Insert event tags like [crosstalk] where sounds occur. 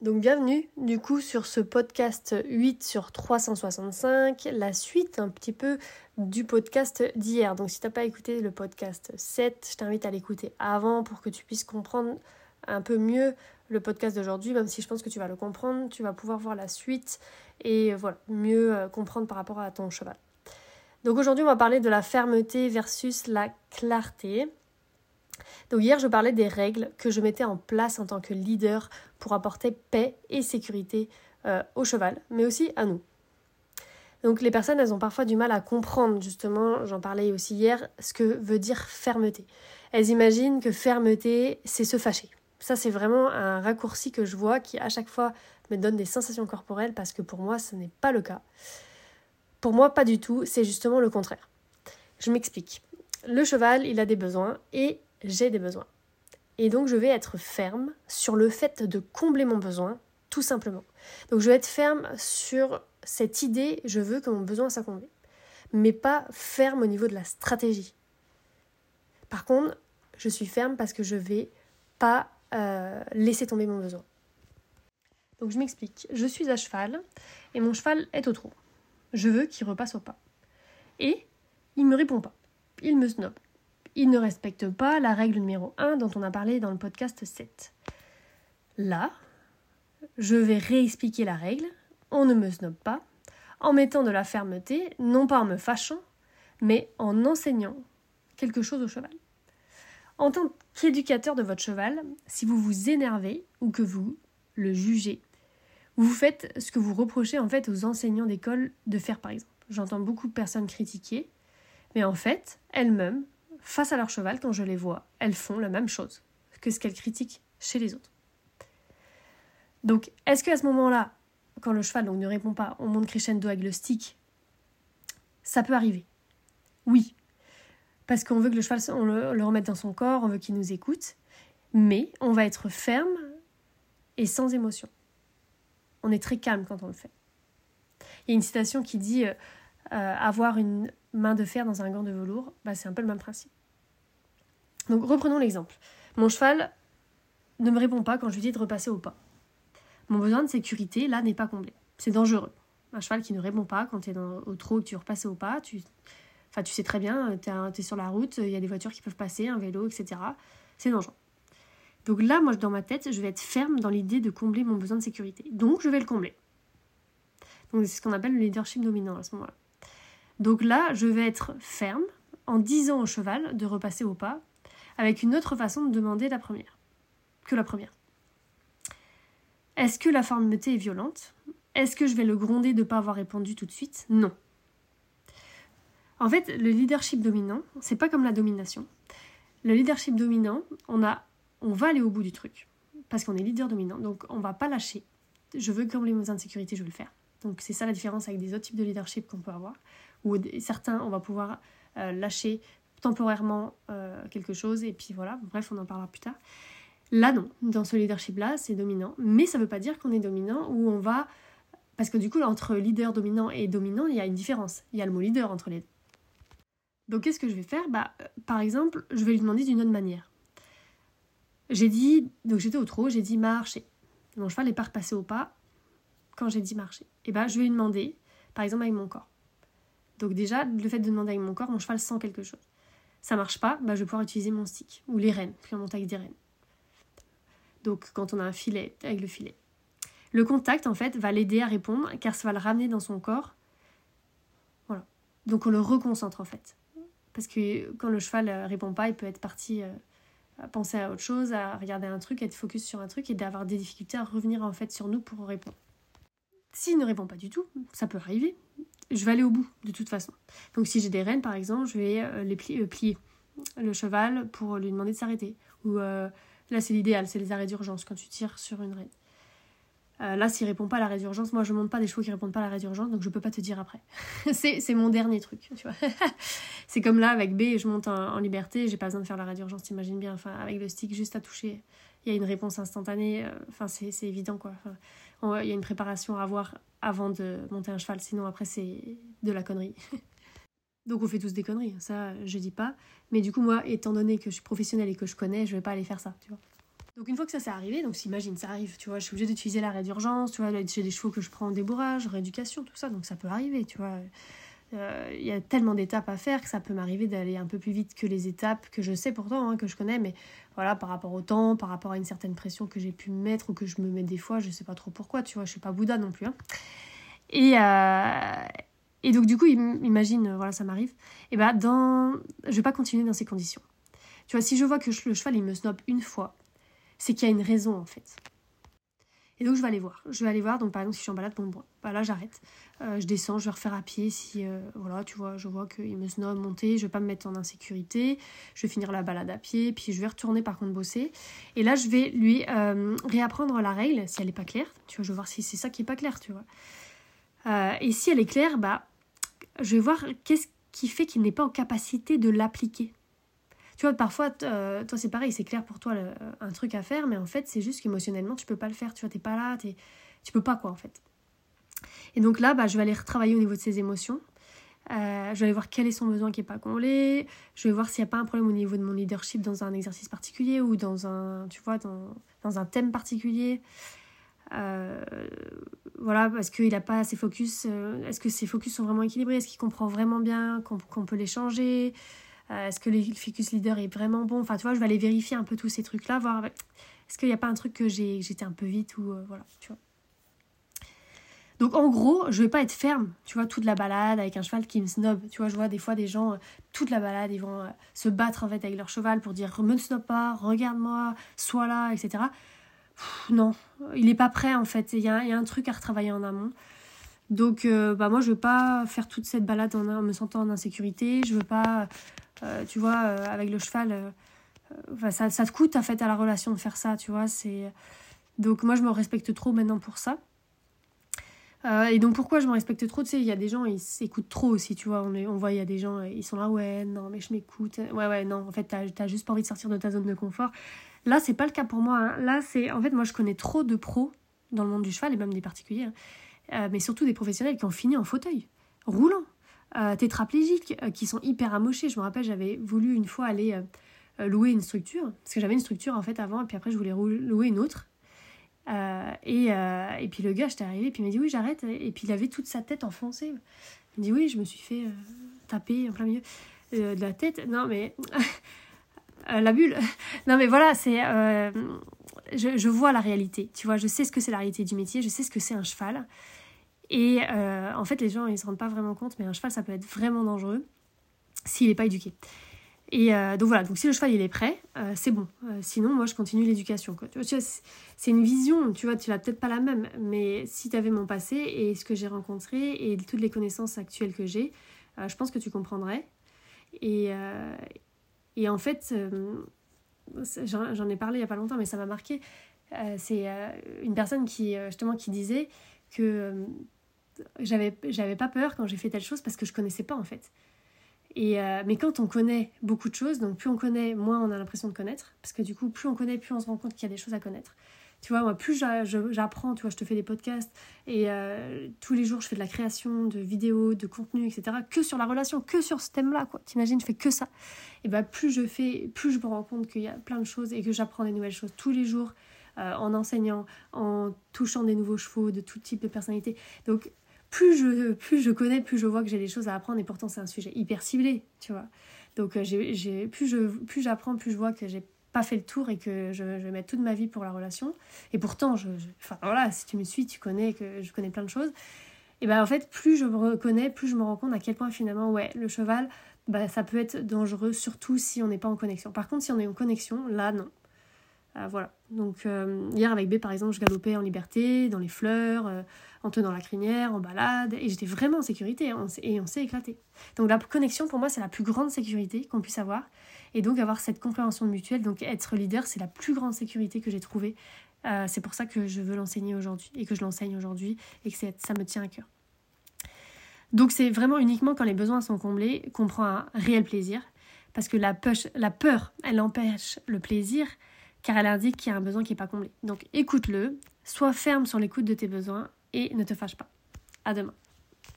Donc bienvenue du coup sur ce podcast 8 sur 365, la suite un petit peu du podcast d'hier. Donc si tu n'as pas écouté le podcast 7, je t'invite à l'écouter avant pour que tu puisses comprendre un peu mieux le podcast d'aujourd'hui, même si je pense que tu vas le comprendre, tu vas pouvoir voir la suite et voilà, mieux euh, comprendre par rapport à ton cheval. Donc aujourd'hui on va parler de la fermeté versus la clarté. Donc hier, je parlais des règles que je mettais en place en tant que leader pour apporter paix et sécurité euh, au cheval, mais aussi à nous. Donc les personnes, elles ont parfois du mal à comprendre, justement, j'en parlais aussi hier, ce que veut dire fermeté. Elles imaginent que fermeté, c'est se fâcher. Ça, c'est vraiment un raccourci que je vois qui, à chaque fois, me donne des sensations corporelles parce que pour moi, ce n'est pas le cas. Pour moi, pas du tout, c'est justement le contraire. Je m'explique. Le cheval, il a des besoins et j'ai des besoins. Et donc je vais être ferme sur le fait de combler mon besoin, tout simplement. Donc je vais être ferme sur cette idée, je veux que mon besoin soit comblé. Mais pas ferme au niveau de la stratégie. Par contre, je suis ferme parce que je vais pas euh, laisser tomber mon besoin. Donc je m'explique. Je suis à cheval et mon cheval est au trot. Je veux qu'il repasse au pas. Et il me répond pas. Il me snob il ne respecte pas la règle numéro 1 dont on a parlé dans le podcast 7. Là, je vais réexpliquer la règle, on ne me snobe pas, en mettant de la fermeté, non pas en me fâchant, mais en enseignant quelque chose au cheval. En tant qu'éducateur de votre cheval, si vous vous énervez ou que vous le jugez, vous faites ce que vous reprochez en fait aux enseignants d'école de faire par exemple. J'entends beaucoup de personnes critiquer, mais en fait, elles-mêmes face à leur cheval, quand je les vois, elles font la même chose que ce qu'elles critiquent chez les autres. Donc, est-ce qu'à ce, moment-là, quand le cheval donc, ne répond pas, on monte crescendo avec le stick Ça peut arriver? Oui. Parce qu'on veut que le cheval, on le, le remette dans son corps, on veut qu'il nous écoute. Mais on va être ferme et sans émotion. On est très calme quand on le fait. Il y a une citation qui dit euh, avoir une main de fer dans un gant de velours, bah, c'est un peu le même principe. Donc reprenons l'exemple. Mon cheval ne me répond pas quand je lui dis de repasser au pas. Mon besoin de sécurité, là, n'est pas comblé. C'est dangereux. Un cheval qui ne répond pas quand tu es au trot et que tu repasses au pas, tu, enfin, tu sais très bien, tu es, sur la route, il y a des voitures qui peuvent passer, un vélo, etc. C'est dangereux. Donc là, moi, dans ma tête, je vais être ferme dans l'idée de combler mon besoin de sécurité. Donc, je vais le combler. Donc, c'est ce qu'on appelle le leadership dominant à ce moment-là. Donc là, je vais être ferme en disant au cheval de repasser au pas avec une autre façon de demander la première que la première. Est-ce que la fermeté est violente? Est-ce que je vais le gronder de ne pas avoir répondu tout de suite? Non. En fait, le leadership dominant, c'est pas comme la domination. Le leadership dominant, on va aller au bout du truc parce qu'on est leader dominant, donc on va pas lâcher. Je veux combler mes insécurités, je vais le faire. Donc c'est ça la différence avec des autres types de leadership qu'on peut avoir où certains, on va pouvoir euh, lâcher temporairement euh, quelque chose, et puis voilà, bref, on en parlera plus tard. Là, non, dans ce leadership-là, c'est dominant, mais ça ne veut pas dire qu'on est dominant ou on va... Parce que du coup, entre leader dominant et dominant, il y a une différence. Il y a le mot leader entre les deux. Donc, qu'est-ce que je vais faire? Bah, euh, Par exemple, je vais lui demander d'une autre manière. J'ai dit, donc j'étais au trot, j'ai dit marcher. Mon cheval n'est pas repassé au pas quand j'ai dit marcher. Et bah, je vais lui demander, par exemple avec mon corps. Donc déjà, le fait de demander avec mon corps, mon cheval sent quelque chose. Ça marche pas, bah, je vais pouvoir utiliser mon stick ou les rênes, puis on monte avec des rênes. Donc quand on a un filet, avec le filet. Le contact, en fait, va l'aider à répondre car ça va le ramener dans son corps. Voilà. Donc on le reconcentre, en fait. Parce que quand le cheval euh, répond pas, il peut être parti euh, à penser à autre chose, à regarder un truc, être focus sur un truc et d'avoir des difficultés à revenir, en fait, sur nous pour répondre. S'il ne répond pas du tout, ça peut arriver, je vais aller au bout de toute façon. Donc si j'ai des rênes par exemple, je vais euh, les plier, euh, plier, le cheval pour lui demander de s'arrêter. Ou euh, là c'est l'idéal, c'est les arrêts d'urgence quand tu tires sur une reine. là s'il répond pas à l'arrêt d'urgence, moi je monte pas des chevaux qui répondent pas à l'arrêt d'urgence, donc je peux pas te dire après. [laughs] c'est mon dernier truc, tu vois. [laughs] c'est comme là avec B, je monte en, liberté, j'ai pas besoin de faire l'arrêt d'urgence, t'imagines bien. Enfin avec le stick juste à toucher, il y a une réponse instantanée. Enfin c'est évident quoi. Il y a une préparation à avoir avant de monter un cheval, sinon après c'est de la connerie. [laughs] Donc on fait tous des conneries, ça je dis pas. Mais du coup moi, étant donné que je suis professionnelle et que je connais, je vais pas aller faire ça, tu vois. Donc une fois que ça s'est arrivé, donc imagine, ça arrive, tu vois, je suis obligée d'utiliser l'arrêt d'urgence, tu vois, j'ai des chevaux que je prends en débourrage, rééducation, tout ça, donc ça peut arriver, tu vois. Euh, il y a tellement d'étapes à faire que ça peut m'arriver d'aller un peu plus vite que les étapes que je sais pourtant, hein, que je connais, mais voilà, par rapport au temps, par rapport à une certaine pression que j'ai pu me mettre ou que je me mets des fois, je sais pas trop pourquoi, tu vois, je suis pas Bouddha non plus. Hein. Et, euh, et donc du coup, imagine, voilà, ça m'arrive, et ben dans... je vais pas continuer dans ces conditions. Tu vois, si je vois que le cheval il me snob une fois, c'est qu'il y a une raison en fait. Et donc je vais aller voir. Je vais aller voir, donc par exemple si je suis en balade, bon, bah là j'arrête. Euh, je descends, je vais refaire à pied si, euh, voilà, tu vois, je vois qu'il me snob monter, je vais pas me mettre en insécurité, je vais finir la balade à pied, puis je vais retourner par contre bosser. Et là je vais lui euh, réapprendre la règle si elle est pas claire. Tu vois, je vais voir si c'est ça qui est pas clair, tu vois. et si elle est claire, bah je vais voir qu'est-ce qui fait qu'il n'est pas en capacité de l'appliquer. Tu vois, parfois, euh, toi, c'est pareil, c'est clair pour toi un truc à faire, mais en fait, c'est juste qu'émotionnellement, tu peux pas le faire. Tu vois, t'es pas là, t'es, tu peux pas, quoi, en fait. Et donc là, bah, je vais aller retravailler au niveau de ses émotions. Euh, je vais aller voir quel est son besoin qui n'est pas comblé. Je vais voir s'il n'y a pas un problème au niveau de mon leadership dans un exercice particulier ou dans un, tu vois, dans, dans un thème particulier. Euh, voilà, parce qu'il n'a pas ses focus. Est-ce que ses focus sont vraiment équilibrés? Est-ce qu'il comprend vraiment bien qu'on peut les changer? Euh, est-ce que le ficus leader est vraiment bon? Enfin, tu vois, je vais aller vérifier un peu tous ces trucs-là, voir est-ce qu'il n'y a pas un truc que j'ai, j'étais un peu vite ou euh, voilà, tu vois. Donc en gros, je vais pas être ferme, tu vois, toute la balade avec un cheval qui me snob. Tu vois, je vois des fois des gens, euh, toute la balade, ils vont se battre en fait avec leur cheval pour dire me snob pas, regarde-moi, sois là, etc. non, il n'est pas prêt en fait. Il y, a, un truc à retravailler en amont. Donc bah moi je veux pas faire toute cette balade en, en me sentant en insécurité. Je veux pas tu vois, euh, avec le cheval, euh, ça, ça, te coûte en fait à la relation de faire ça, tu vois. C'est donc moi je me respecte trop maintenant pour ça. et donc pourquoi je me respecte trop Tu il y a des gens, ils s'écoutent trop aussi, tu vois. On, on voit, il y a des gens, ils sont là, ouais, non, mais je m'écoute. Ouais, ouais, non, en fait, t'as as juste pas envie de sortir de ta zone de confort. Là, c'est pas le cas pour moi. Hein. Là, c'est, en fait, moi, je connais trop de pros dans le monde du cheval, et même des particuliers, hein. mais surtout des professionnels qui ont fini en fauteuil, roulant euh, tétraplégiques euh, qui sont hyper amochés. Je me rappelle, j'avais voulu une fois aller euh, louer une structure, parce que j'avais une structure en fait avant, et puis après je voulais louer une autre. et, et puis le gars, j'étais arrivée, puis il m'a dit oui, j'arrête. Et puis il avait toute sa tête enfoncée. Il me dit oui, je me suis fait taper en plein milieu de la tête. Non, mais. [laughs] la bulle. [laughs] Non, mais voilà, c'est. je, je, vois la réalité. Tu vois, je sais ce que c'est la réalité du métier, je sais ce que c'est un cheval. Et euh, en fait, les gens, ils se rendent pas vraiment compte, mais un cheval, ça peut être vraiment dangereux s'il n'est pas éduqué. Et euh, donc voilà, donc si le cheval il est prêt, euh, c'est bon. sinon, moi je continue l'éducation. C'est une vision, tu vois, tu l'as peut-être pas la même, mais si tu avais mon passé et ce que j'ai rencontré et toutes les connaissances actuelles que j'ai, je pense que tu comprendrais. Et, et en fait, j'en ai parlé il y a pas longtemps, mais ça m'a marqué. c'est une personne qui justement qui disait que j'avais j'avais pas peur quand j'ai fait telle chose parce que je connaissais pas en fait. Et euh, mais quand on connaît beaucoup de choses, donc plus on connaît, moins on a l'impression de connaître, parce que du coup, plus on connaît, plus on se rend compte qu'il y a des choses à connaître. Tu vois, moi, plus j'apprends, tu vois, je te fais des podcasts et euh, tous les jours, je fais de la création de vidéos, de contenu, etc. Que sur la relation, que sur ce thème-là, quoi. T'imagines, je fais que ça. Et ben, plus je fais, plus je me rends compte qu'il y a plein de choses et que j'apprends des nouvelles choses tous les jours euh, en enseignant, en touchant des nouveaux chevaux de tout type de personnalité. Donc, plus je, plus je connais, plus je vois que j'ai des choses à apprendre et pourtant c'est un sujet hyper ciblé, tu vois. Donc euh, j'ai, plus, je, plus j'apprends, plus je vois que j'ai pas fait le tour et que je, vais mettre toute ma vie pour la relation. Et pourtant, je, enfin voilà, si tu me suis, tu connais que je connais plein de choses. Et ben en fait, plus je me reconnais, plus je me rends compte à quel point finalement, ouais, le cheval, bah, ça peut être dangereux, surtout si on n'est pas en connexion. Par contre, si on est en connexion, là, non. Euh, voilà. Donc euh, hier avec B par exemple, je galopais en liberté, dans les fleurs, euh, en tenant la crinière, en balade, et j'étais vraiment en sécurité hein, et on s'est éclaté. Donc la connexion pour moi c'est la plus grande sécurité qu'on puisse avoir, et donc avoir cette compréhension mutuelle, donc être leader c'est la plus grande sécurité que j'ai trouvée. c'est pour ça que je veux l'enseigner aujourd'hui et que je l'enseigne aujourd'hui et que ça me tient à cœur. Donc c'est vraiment uniquement quand les besoins sont comblés qu'on prend un réel plaisir, parce que la, la peur, elle empêche le plaisir, car elle indique qu'il y a un besoin qui n'est pas comblé. Donc écoute-le, sois ferme sur l'écoute de tes besoins et ne te fâche pas. À demain.